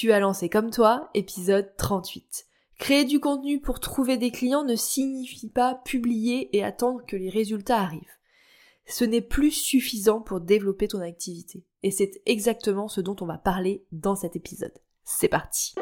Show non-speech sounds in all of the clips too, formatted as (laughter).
Tu as lancé comme toi, épisode 38. Créer du contenu pour trouver des clients ne signifie pas publier et attendre que les résultats arrivent. Ce n'est plus suffisant pour développer ton activité. Et c'est exactement ce dont on va parler dans cet épisode. C'est parti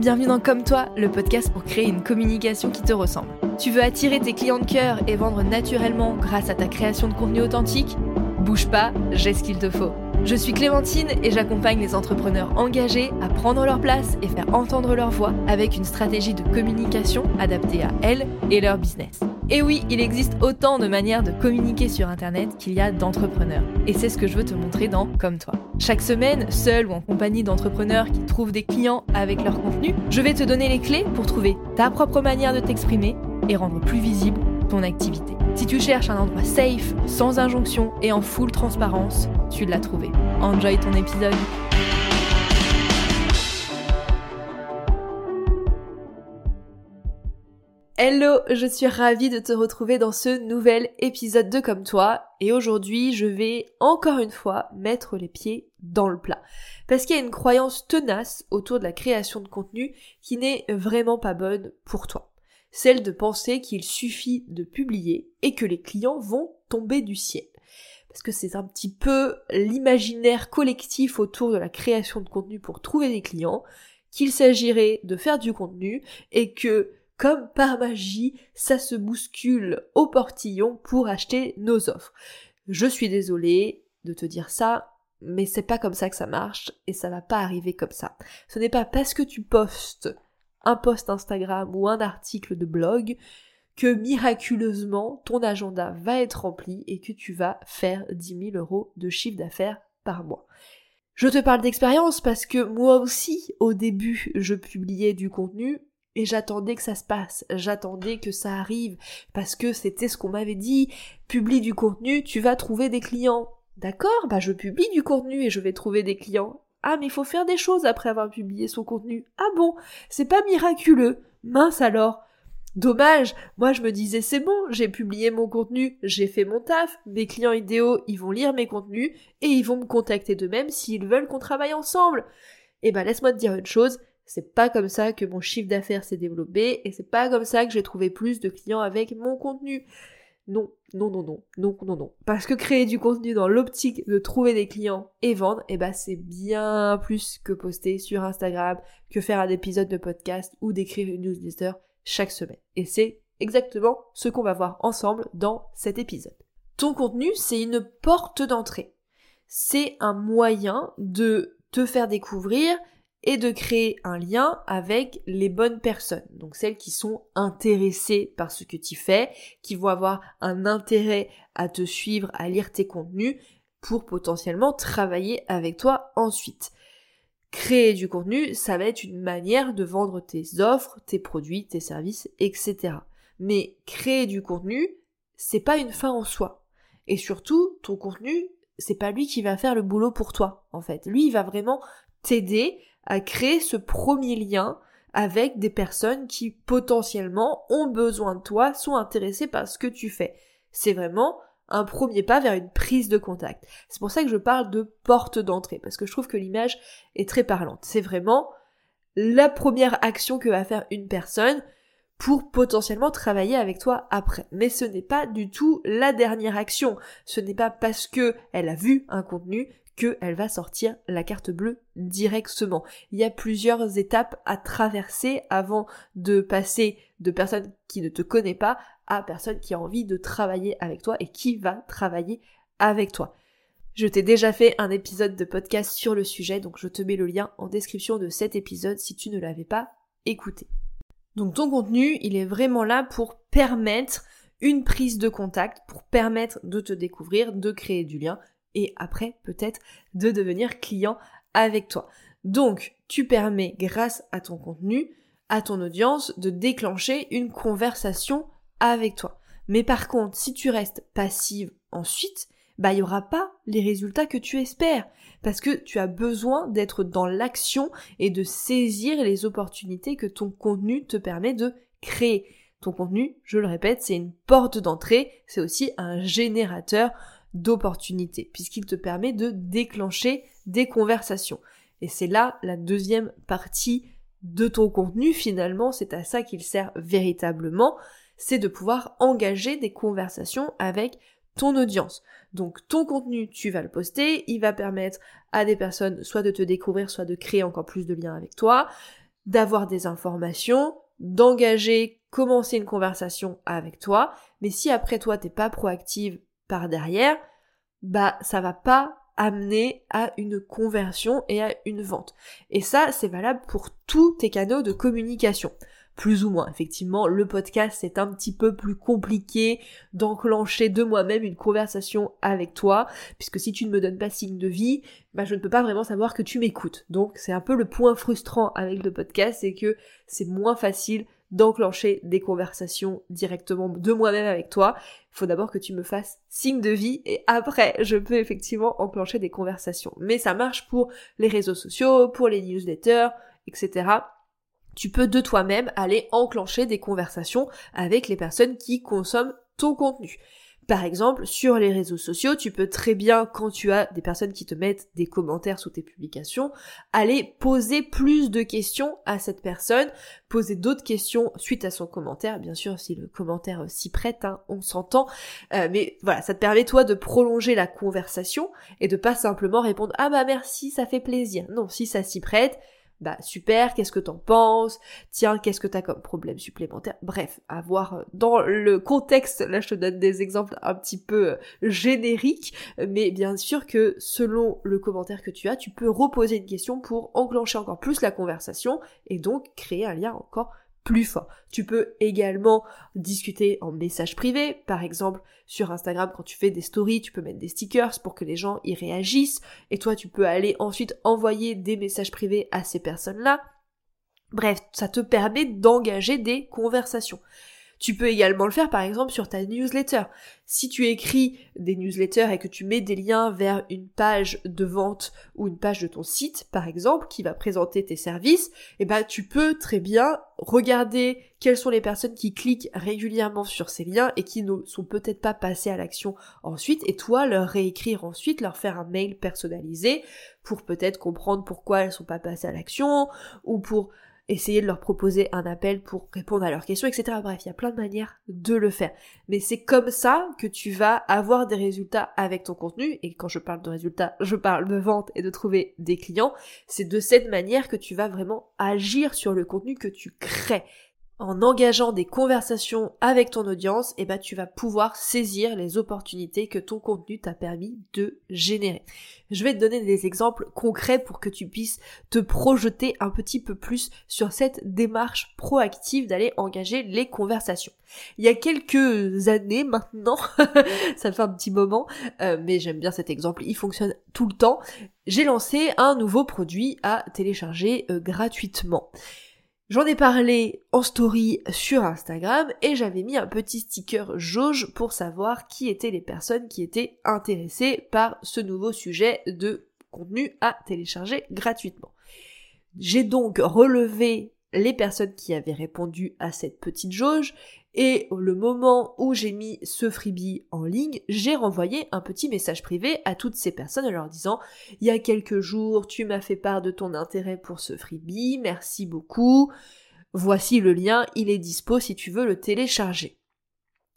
bienvenue dans Comme toi, le podcast pour créer une communication qui te ressemble. Tu veux attirer tes clients de cœur et vendre naturellement grâce à ta création de contenu authentique? Bouge pas, j'ai ce qu'il te faut. Je suis Clémentine et j'accompagne les entrepreneurs engagés à prendre leur place et faire entendre leur voix avec une stratégie de communication adaptée à elles et leur business. Et oui, il existe autant de manières de communiquer sur Internet qu'il y a d'entrepreneurs. Et c'est ce que je veux te montrer dans Comme toi. Chaque semaine, seul ou en compagnie d'entrepreneurs qui trouvent des clients avec leur contenu, je vais te donner les clés pour trouver ta propre manière de t'exprimer et rendre plus visible ton activité. Si tu cherches un endroit safe, sans injonction et en full transparence, tu l'as trouvé. Enjoy ton épisode. Hello, je suis ravie de te retrouver dans ce nouvel épisode de Comme toi et aujourd'hui je vais encore une fois mettre les pieds dans le plat parce qu'il y a une croyance tenace autour de la création de contenu qui n'est vraiment pas bonne pour toi. Celle de penser qu'il suffit de publier et que les clients vont tomber du ciel. Parce que c'est un petit peu l'imaginaire collectif autour de la création de contenu pour trouver des clients, qu'il s'agirait de faire du contenu et que comme par magie, ça se bouscule au portillon pour acheter nos offres. Je suis désolée de te dire ça, mais c'est pas comme ça que ça marche et ça va pas arriver comme ça. Ce n'est pas parce que tu postes un post Instagram ou un article de blog que miraculeusement ton agenda va être rempli et que tu vas faire 10 000 euros de chiffre d'affaires par mois. Je te parle d'expérience parce que moi aussi, au début, je publiais du contenu et j'attendais que ça se passe, j'attendais que ça arrive, parce que c'était ce qu'on m'avait dit, publie du contenu, tu vas trouver des clients. D'accord, bah je publie du contenu et je vais trouver des clients. Ah mais il faut faire des choses après avoir publié son contenu. Ah bon, c'est pas miraculeux. Mince alors. Dommage, moi je me disais c'est bon, j'ai publié mon contenu, j'ai fait mon taf, mes clients idéaux, ils vont lire mes contenus et ils vont me contacter d'eux-mêmes s'ils veulent qu'on travaille ensemble. Eh ben laisse-moi te dire une chose, c'est pas comme ça que mon chiffre d'affaires s'est développé et c'est pas comme ça que j'ai trouvé plus de clients avec mon contenu. Non, non, non, non, non, non, non. Parce que créer du contenu dans l'optique de trouver des clients et vendre, eh ben c'est bien plus que poster sur Instagram, que faire un épisode de podcast ou d'écrire une newsletter chaque semaine. Et c'est exactement ce qu'on va voir ensemble dans cet épisode. Ton contenu, c'est une porte d'entrée. C'est un moyen de te faire découvrir et de créer un lien avec les bonnes personnes, donc celles qui sont intéressées par ce que tu fais, qui vont avoir un intérêt à te suivre, à lire tes contenus, pour potentiellement travailler avec toi ensuite. Créer du contenu, ça va être une manière de vendre tes offres, tes produits, tes services, etc. Mais créer du contenu, c'est pas une fin en soi. Et surtout, ton contenu, c'est pas lui qui va faire le boulot pour toi, en fait. Lui, il va vraiment t'aider à créer ce premier lien avec des personnes qui potentiellement ont besoin de toi, sont intéressées par ce que tu fais. C'est vraiment un premier pas vers une prise de contact. C'est pour ça que je parle de porte d'entrée, parce que je trouve que l'image est très parlante. C'est vraiment la première action que va faire une personne pour potentiellement travailler avec toi après. Mais ce n'est pas du tout la dernière action. Ce n'est pas parce que elle a vu un contenu qu'elle va sortir la carte bleue directement. Il y a plusieurs étapes à traverser avant de passer de personne qui ne te connaît pas à personne qui a envie de travailler avec toi et qui va travailler avec toi. Je t'ai déjà fait un épisode de podcast sur le sujet, donc je te mets le lien en description de cet épisode si tu ne l'avais pas écouté. Donc ton contenu, il est vraiment là pour permettre une prise de contact, pour permettre de te découvrir, de créer du lien et après peut-être de devenir client avec toi. Donc, tu permets, grâce à ton contenu, à ton audience, de déclencher une conversation avec toi. Mais par contre, si tu restes passive ensuite, bah, il n'y aura pas les résultats que tu espères. Parce que tu as besoin d'être dans l'action et de saisir les opportunités que ton contenu te permet de créer. Ton contenu, je le répète, c'est une porte d'entrée, c'est aussi un générateur d'opportunités, puisqu'il te permet de déclencher des conversations. Et c'est là la deuxième partie de ton contenu, finalement, c'est à ça qu'il sert véritablement, c'est de pouvoir engager des conversations avec ton audience. Donc ton contenu, tu vas le poster, il va permettre à des personnes soit de te découvrir, soit de créer encore plus de liens avec toi, d'avoir des informations, d'engager, commencer une conversation avec toi. Mais si après toi t'es pas proactive par derrière, bah ça va pas amener à une conversion et à une vente. Et ça, c'est valable pour tous tes canaux de communication plus ou moins. Effectivement, le podcast, c'est un petit peu plus compliqué d'enclencher de moi-même une conversation avec toi, puisque si tu ne me donnes pas signe de vie, bah, je ne peux pas vraiment savoir que tu m'écoutes. Donc, c'est un peu le point frustrant avec le podcast, c'est que c'est moins facile d'enclencher des conversations directement de moi-même avec toi. Il faut d'abord que tu me fasses signe de vie et après je peux effectivement enclencher des conversations. Mais ça marche pour les réseaux sociaux, pour les newsletters, etc tu peux de toi-même aller enclencher des conversations avec les personnes qui consomment ton contenu. Par exemple, sur les réseaux sociaux, tu peux très bien, quand tu as des personnes qui te mettent des commentaires sous tes publications, aller poser plus de questions à cette personne, poser d'autres questions suite à son commentaire, bien sûr si le commentaire s'y prête, hein, on s'entend, euh, mais voilà, ça te permet toi de prolonger la conversation et de pas simplement répondre ah bah merci, ça fait plaisir. Non, si ça s'y prête, bah super, qu'est-ce que t'en penses? Tiens, qu'est-ce que t'as comme problème supplémentaire? Bref, à voir euh, dans le contexte, là je te donne des exemples un petit peu euh, génériques, mais bien sûr que selon le commentaire que tu as, tu peux reposer une question pour enclencher encore plus la conversation et donc créer un lien encore plus fort. Tu peux également discuter en message privé, par exemple sur Instagram quand tu fais des stories, tu peux mettre des stickers pour que les gens y réagissent, et toi tu peux aller ensuite envoyer des messages privés à ces personnes-là. Bref, ça te permet d'engager des conversations. Tu peux également le faire par exemple sur ta newsletter. Si tu écris des newsletters et que tu mets des liens vers une page de vente ou une page de ton site par exemple qui va présenter tes services, eh ben tu peux très bien regarder quelles sont les personnes qui cliquent régulièrement sur ces liens et qui ne sont peut-être pas passées à l'action ensuite et toi leur réécrire ensuite, leur faire un mail personnalisé pour peut-être comprendre pourquoi elles sont pas passées à l'action ou pour essayer de leur proposer un appel pour répondre à leurs questions, etc. Bref, il y a plein de manières de le faire. Mais c'est comme ça que tu vas avoir des résultats avec ton contenu. Et quand je parle de résultats, je parle de vente et de trouver des clients. C'est de cette manière que tu vas vraiment agir sur le contenu que tu crées en engageant des conversations avec ton audience, eh ben, tu vas pouvoir saisir les opportunités que ton contenu t'a permis de générer. Je vais te donner des exemples concrets pour que tu puisses te projeter un petit peu plus sur cette démarche proactive d'aller engager les conversations. Il y a quelques années maintenant, (laughs) ça fait un petit moment, euh, mais j'aime bien cet exemple, il fonctionne tout le temps, j'ai lancé un nouveau produit à télécharger euh, gratuitement. J'en ai parlé en story sur Instagram et j'avais mis un petit sticker jauge pour savoir qui étaient les personnes qui étaient intéressées par ce nouveau sujet de contenu à télécharger gratuitement. J'ai donc relevé les personnes qui avaient répondu à cette petite jauge et le moment où j'ai mis ce freebie en ligne, j'ai renvoyé un petit message privé à toutes ces personnes en leur disant il y a quelques jours, tu m'as fait part de ton intérêt pour ce freebie, merci beaucoup. Voici le lien, il est dispo si tu veux le télécharger.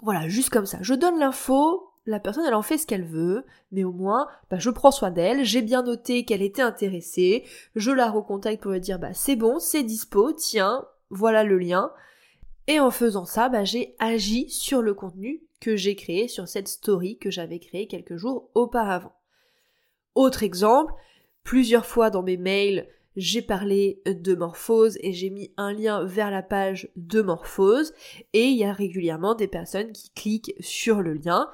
Voilà, juste comme ça. Je donne l'info, la personne elle en fait ce qu'elle veut, mais au moins bah, je prends soin d'elle, j'ai bien noté qu'elle était intéressée, je la recontacte pour lui dire bah c'est bon, c'est dispo, tiens, voilà le lien. Et en faisant ça, bah, j'ai agi sur le contenu que j'ai créé sur cette story que j'avais créée quelques jours auparavant. Autre exemple, plusieurs fois dans mes mails, j'ai parlé de morphose et j'ai mis un lien vers la page de morphose et il y a régulièrement des personnes qui cliquent sur le lien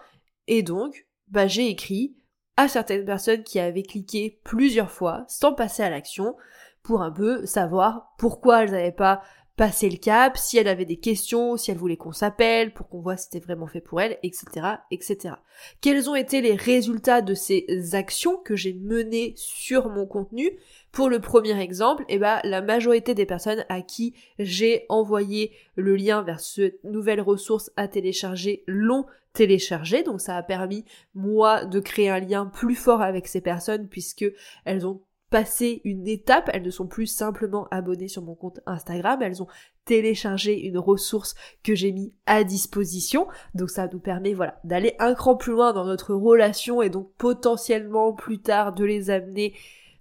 et donc bah, j'ai écrit à certaines personnes qui avaient cliqué plusieurs fois sans passer à l'action pour un peu savoir pourquoi elles n'avaient pas passer le cap, si elle avait des questions, si elle voulait qu'on s'appelle, pour qu'on voit si c'était vraiment fait pour elle, etc., etc. Quels ont été les résultats de ces actions que j'ai menées sur mon contenu? Pour le premier exemple, eh ben, la majorité des personnes à qui j'ai envoyé le lien vers cette nouvelle ressource à télécharger l'ont téléchargé. Donc ça a permis, moi, de créer un lien plus fort avec ces personnes puisque elles ont passé une étape, elles ne sont plus simplement abonnées sur mon compte Instagram, elles ont téléchargé une ressource que j'ai mis à disposition. Donc ça nous permet voilà d'aller un cran plus loin dans notre relation et donc potentiellement plus tard de les amener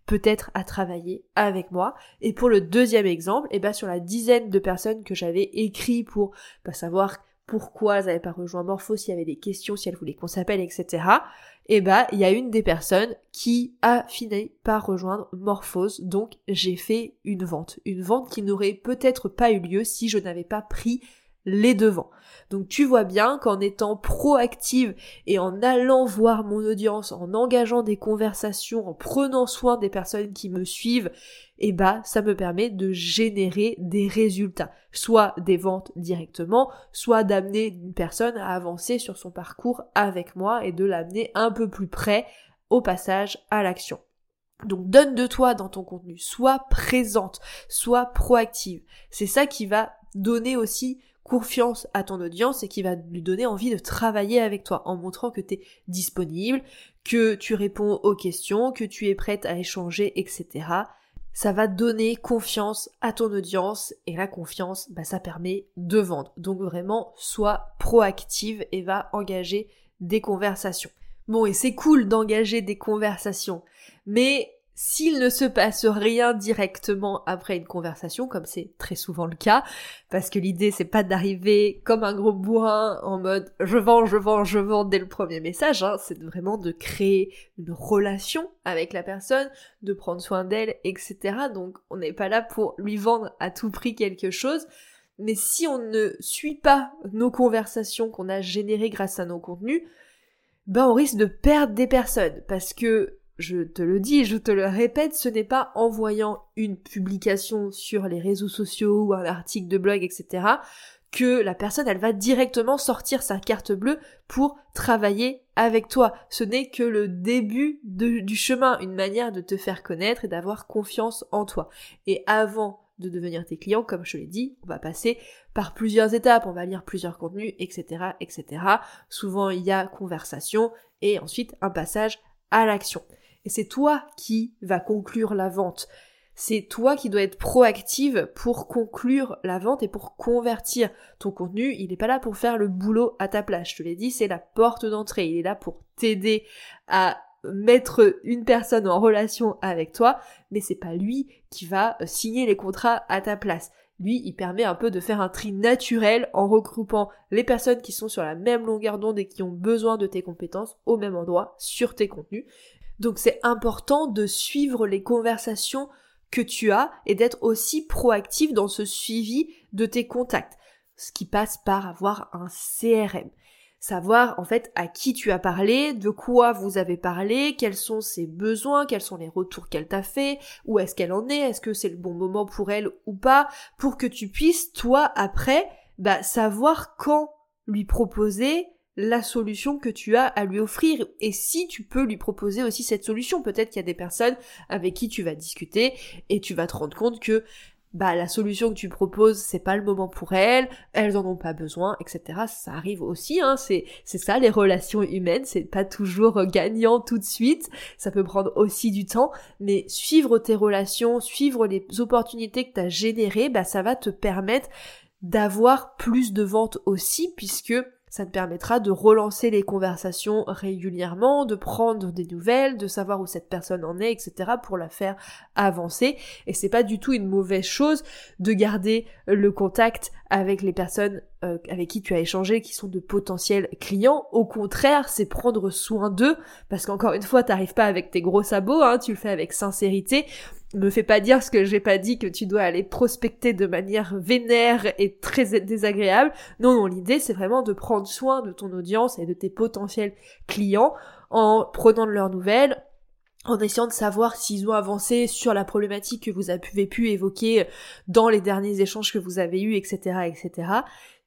peut-être à travailler avec moi. Et pour le deuxième exemple, et eh ben sur la dizaine de personnes que j'avais écrit pour pas savoir pourquoi elles n'avaient pas rejoint Morpho, s'il y avait des questions, si elles voulaient qu'on s'appelle, etc. Et eh bah, il y a une des personnes qui a fini par rejoindre Morphose, donc j'ai fait une vente. Une vente qui n'aurait peut-être pas eu lieu si je n'avais pas pris les devants. Donc tu vois bien qu'en étant proactive et en allant voir mon audience, en engageant des conversations, en prenant soin des personnes qui me suivent, eh bah ça me permet de générer des résultats, soit des ventes directement, soit d'amener une personne à avancer sur son parcours avec moi et de l'amener un peu plus près au passage à l'action. Donc donne de toi dans ton contenu, sois présente, sois proactive. C'est ça qui va donner aussi confiance à ton audience et qui va lui donner envie de travailler avec toi en montrant que tu es disponible, que tu réponds aux questions, que tu es prête à échanger, etc. Ça va donner confiance à ton audience et la confiance, bah, ça permet de vendre. Donc vraiment, sois proactive et va engager des conversations. Bon, et c'est cool d'engager des conversations, mais s'il ne se passe rien directement après une conversation, comme c'est très souvent le cas, parce que l'idée c'est pas d'arriver comme un gros bourrin en mode je vends, je vends, je vends dès le premier message, hein, c'est vraiment de créer une relation avec la personne, de prendre soin d'elle, etc. Donc on n'est pas là pour lui vendre à tout prix quelque chose, mais si on ne suit pas nos conversations qu'on a générées grâce à nos contenus, ben on risque de perdre des personnes, parce que je te le dis, je te le répète, ce n'est pas en voyant une publication sur les réseaux sociaux ou un article de blog, etc., que la personne, elle va directement sortir sa carte bleue pour travailler avec toi. Ce n'est que le début du chemin, une manière de te faire connaître et d'avoir confiance en toi. Et avant de devenir tes clients, comme je l'ai dit, on va passer par plusieurs étapes, on va lire plusieurs contenus, etc., etc. Souvent, il y a conversation et ensuite un passage à l'action. Et c'est toi qui va conclure la vente. C'est toi qui dois être proactive pour conclure la vente et pour convertir ton contenu. Il n'est pas là pour faire le boulot à ta place. Je te l'ai dit, c'est la porte d'entrée. Il est là pour t'aider à mettre une personne en relation avec toi, mais c'est pas lui qui va euh, signer les contrats à ta place. Lui, il permet un peu de faire un tri naturel en regroupant les personnes qui sont sur la même longueur d'onde et qui ont besoin de tes compétences au même endroit sur tes contenus. Donc c'est important de suivre les conversations que tu as et d'être aussi proactif dans ce suivi de tes contacts. Ce qui passe par avoir un CRM. Savoir en fait à qui tu as parlé, de quoi vous avez parlé, quels sont ses besoins, quels sont les retours qu'elle t'a fait, où est-ce qu'elle en est, est-ce que c'est le bon moment pour elle ou pas, pour que tu puisses toi après bah, savoir quand lui proposer la solution que tu as à lui offrir et si tu peux lui proposer aussi cette solution. Peut-être qu'il y a des personnes avec qui tu vas discuter et tu vas te rendre compte que bah la solution que tu proposes c'est pas le moment pour elles, elles en ont pas besoin, etc. Ça arrive aussi, hein, c'est c'est ça les relations humaines, c'est pas toujours gagnant tout de suite, ça peut prendre aussi du temps, mais suivre tes relations, suivre les opportunités que tu as générées, bah ça va te permettre d'avoir plus de ventes aussi puisque ça te permettra de relancer les conversations régulièrement, de prendre des nouvelles, de savoir où cette personne en est, etc. pour la faire avancer. Et c'est pas du tout une mauvaise chose de garder le contact avec les personnes euh, avec qui tu as échangé, qui sont de potentiels clients. Au contraire, c'est prendre soin d'eux, parce qu'encore une fois, t'arrives pas avec tes gros sabots, hein, tu le fais avec sincérité me fais pas dire ce que j'ai pas dit que tu dois aller prospecter de manière vénère et très désagréable. Non, non, l'idée c'est vraiment de prendre soin de ton audience et de tes potentiels clients en prenant de leurs nouvelles, en essayant de savoir s'ils ont avancé sur la problématique que vous avez pu évoquer dans les derniers échanges que vous avez eus, etc., etc.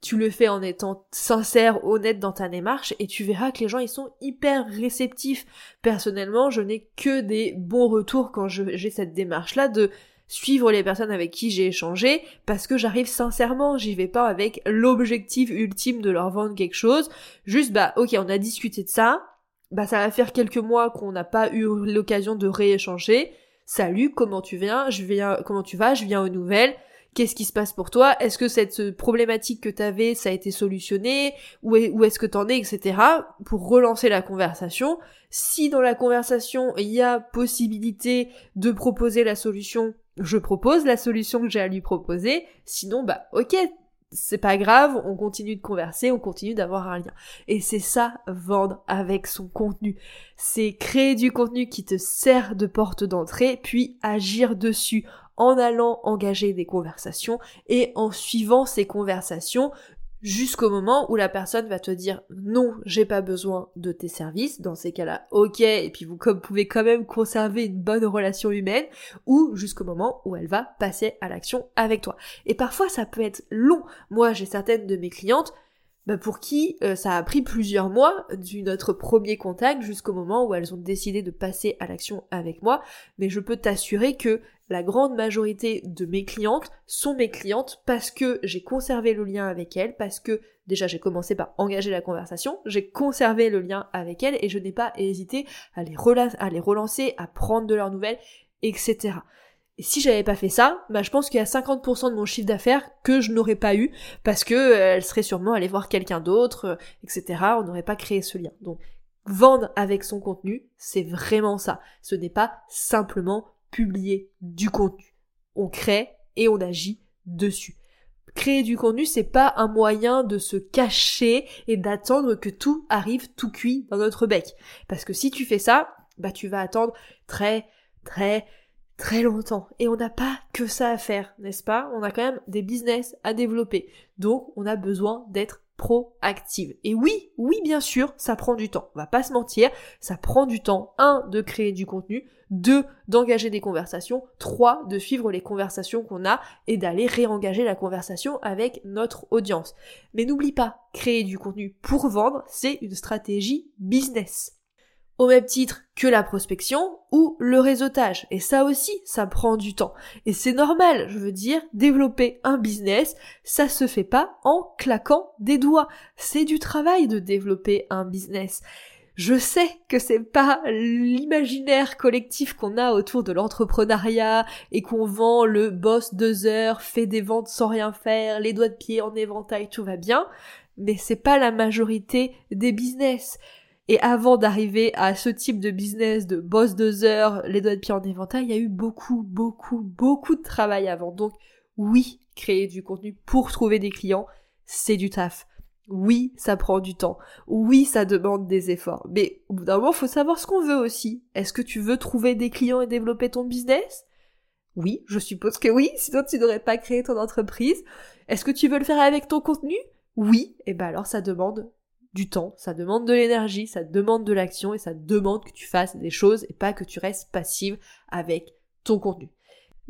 Tu le fais en étant sincère, honnête dans ta démarche, et tu verras que les gens, ils sont hyper réceptifs. Personnellement, je n'ai que des bons retours quand j'ai cette démarche-là de suivre les personnes avec qui j'ai échangé parce que j'arrive sincèrement, j'y vais pas avec l'objectif ultime de leur vendre quelque chose. Juste bah ok on a discuté de ça, bah ça va faire quelques mois qu'on n'a pas eu l'occasion de rééchanger. Salut, comment tu viens? Je viens, comment tu vas? Je viens aux nouvelles. Qu'est-ce qui se passe pour toi? Est-ce que cette problématique que t'avais, ça a été solutionné? Où, où est-ce que t'en es, etc. Pour relancer la conversation. Si dans la conversation il y a possibilité de proposer la solution, je propose la solution que j'ai à lui proposer. Sinon, bah ok, c'est pas grave, on continue de converser, on continue d'avoir un lien. Et c'est ça, vendre avec son contenu. C'est créer du contenu qui te sert de porte d'entrée, puis agir dessus en allant engager des conversations et en suivant ces conversations jusqu'au moment où la personne va te dire non, j'ai pas besoin de tes services, dans ces cas-là, ok, et puis vous pouvez quand même conserver une bonne relation humaine, ou jusqu'au moment où elle va passer à l'action avec toi. Et parfois ça peut être long. Moi j'ai certaines de mes clientes bah pour qui euh, ça a pris plusieurs mois du notre premier contact jusqu'au moment où elles ont décidé de passer à l'action avec moi, mais je peux t'assurer que la grande majorité de mes clientes sont mes clientes parce que j'ai conservé le lien avec elles, parce que déjà j'ai commencé par engager la conversation, j'ai conservé le lien avec elles et je n'ai pas hésité à les, à les relancer, à prendre de leurs nouvelles, etc. Et si j'avais pas fait ça, bah je pense qu'il y a 50% de mon chiffre d'affaires que je n'aurais pas eu parce que euh, elle serait sûrement allée voir quelqu'un d'autre, euh, etc. On n'aurait pas créé ce lien. Donc vendre avec son contenu, c'est vraiment ça. Ce n'est pas simplement publier du contenu. On crée et on agit dessus. Créer du contenu, c'est pas un moyen de se cacher et d'attendre que tout arrive tout cuit dans notre bec. Parce que si tu fais ça, bah tu vas attendre très, très, très longtemps. Et on n'a pas que ça à faire, n'est-ce pas? On a quand même des business à développer. Donc, on a besoin d'être proactive. Et oui, oui, bien sûr, ça prend du temps. On va pas se mentir, ça prend du temps. Un, de créer du contenu. Deux, d'engager des conversations. Trois, de suivre les conversations qu'on a et d'aller réengager la conversation avec notre audience. Mais n'oublie pas, créer du contenu pour vendre, c'est une stratégie business au même titre que la prospection ou le réseautage. Et ça aussi, ça prend du temps. Et c'est normal, je veux dire, développer un business, ça se fait pas en claquant des doigts. C'est du travail de développer un business. Je sais que c'est pas l'imaginaire collectif qu'on a autour de l'entrepreneuriat et qu'on vend le boss deux heures, fait des ventes sans rien faire, les doigts de pied en éventail, tout va bien. Mais c'est pas la majorité des business. Et avant d'arriver à ce type de business de boss deux heures, les doigts de pied en éventail, il y a eu beaucoup, beaucoup, beaucoup de travail avant. Donc oui, créer du contenu pour trouver des clients, c'est du taf. Oui, ça prend du temps. Oui, ça demande des efforts. Mais au bout d'un moment, faut savoir ce qu'on veut aussi. Est-ce que tu veux trouver des clients et développer ton business? Oui, je suppose que oui, sinon tu n'aurais pas créé ton entreprise. Est-ce que tu veux le faire avec ton contenu? Oui, et eh ben alors ça demande du temps, ça demande de l'énergie, ça demande de l'action et ça demande que tu fasses des choses et pas que tu restes passive avec ton contenu.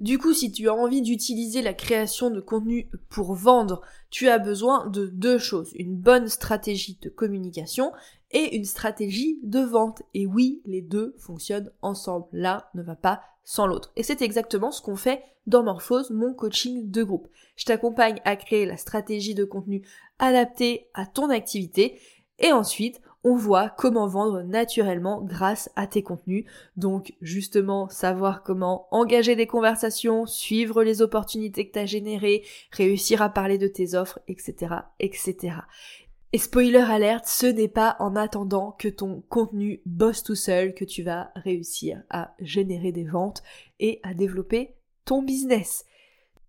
Du coup, si tu as envie d'utiliser la création de contenu pour vendre, tu as besoin de deux choses. Une bonne stratégie de communication et une stratégie de vente. Et oui, les deux fonctionnent ensemble. L'un ne va pas sans l'autre. Et c'est exactement ce qu'on fait dans Morphose, mon coaching de groupe. Je t'accompagne à créer la stratégie de contenu adaptée à ton activité et ensuite on voit comment vendre naturellement grâce à tes contenus. Donc justement savoir comment engager des conversations, suivre les opportunités que tu as générées, réussir à parler de tes offres, etc. etc. Et spoiler alerte, ce n'est pas en attendant que ton contenu bosse tout seul que tu vas réussir à générer des ventes et à développer ton business.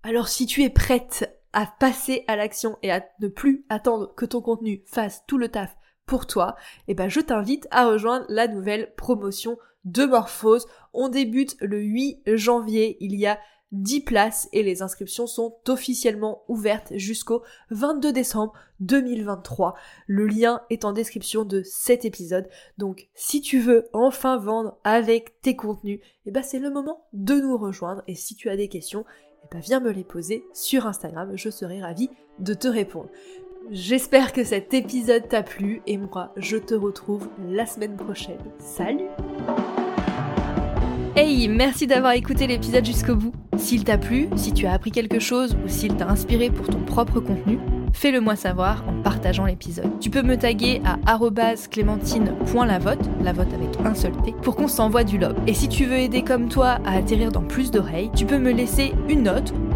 Alors si tu es prête à passer à l'action et à ne plus attendre que ton contenu fasse tout le taf pour toi, eh ben je t'invite à rejoindre la nouvelle promotion de Morphose. On débute le 8 janvier, il y a 10 places et les inscriptions sont officiellement ouvertes jusqu'au 22 décembre 2023. Le lien est en description de cet épisode. Donc si tu veux enfin vendre avec tes contenus, eh ben c'est le moment de nous rejoindre et si tu as des questions, eh ben viens me les poser sur Instagram, je serai ravie de te répondre. J'espère que cet épisode t'a plu et moi je te retrouve la semaine prochaine. Salut Hey, merci d'avoir écouté l'épisode jusqu'au bout. S'il t'a plu, si tu as appris quelque chose ou s'il t'a inspiré pour ton propre contenu, fais-le moi savoir en partageant l'épisode. Tu peux me taguer à clémentine.lavote, la vote avec un seul T, pour qu'on s'envoie du love. Et si tu veux aider comme toi à atterrir dans plus d'oreilles, tu peux me laisser une note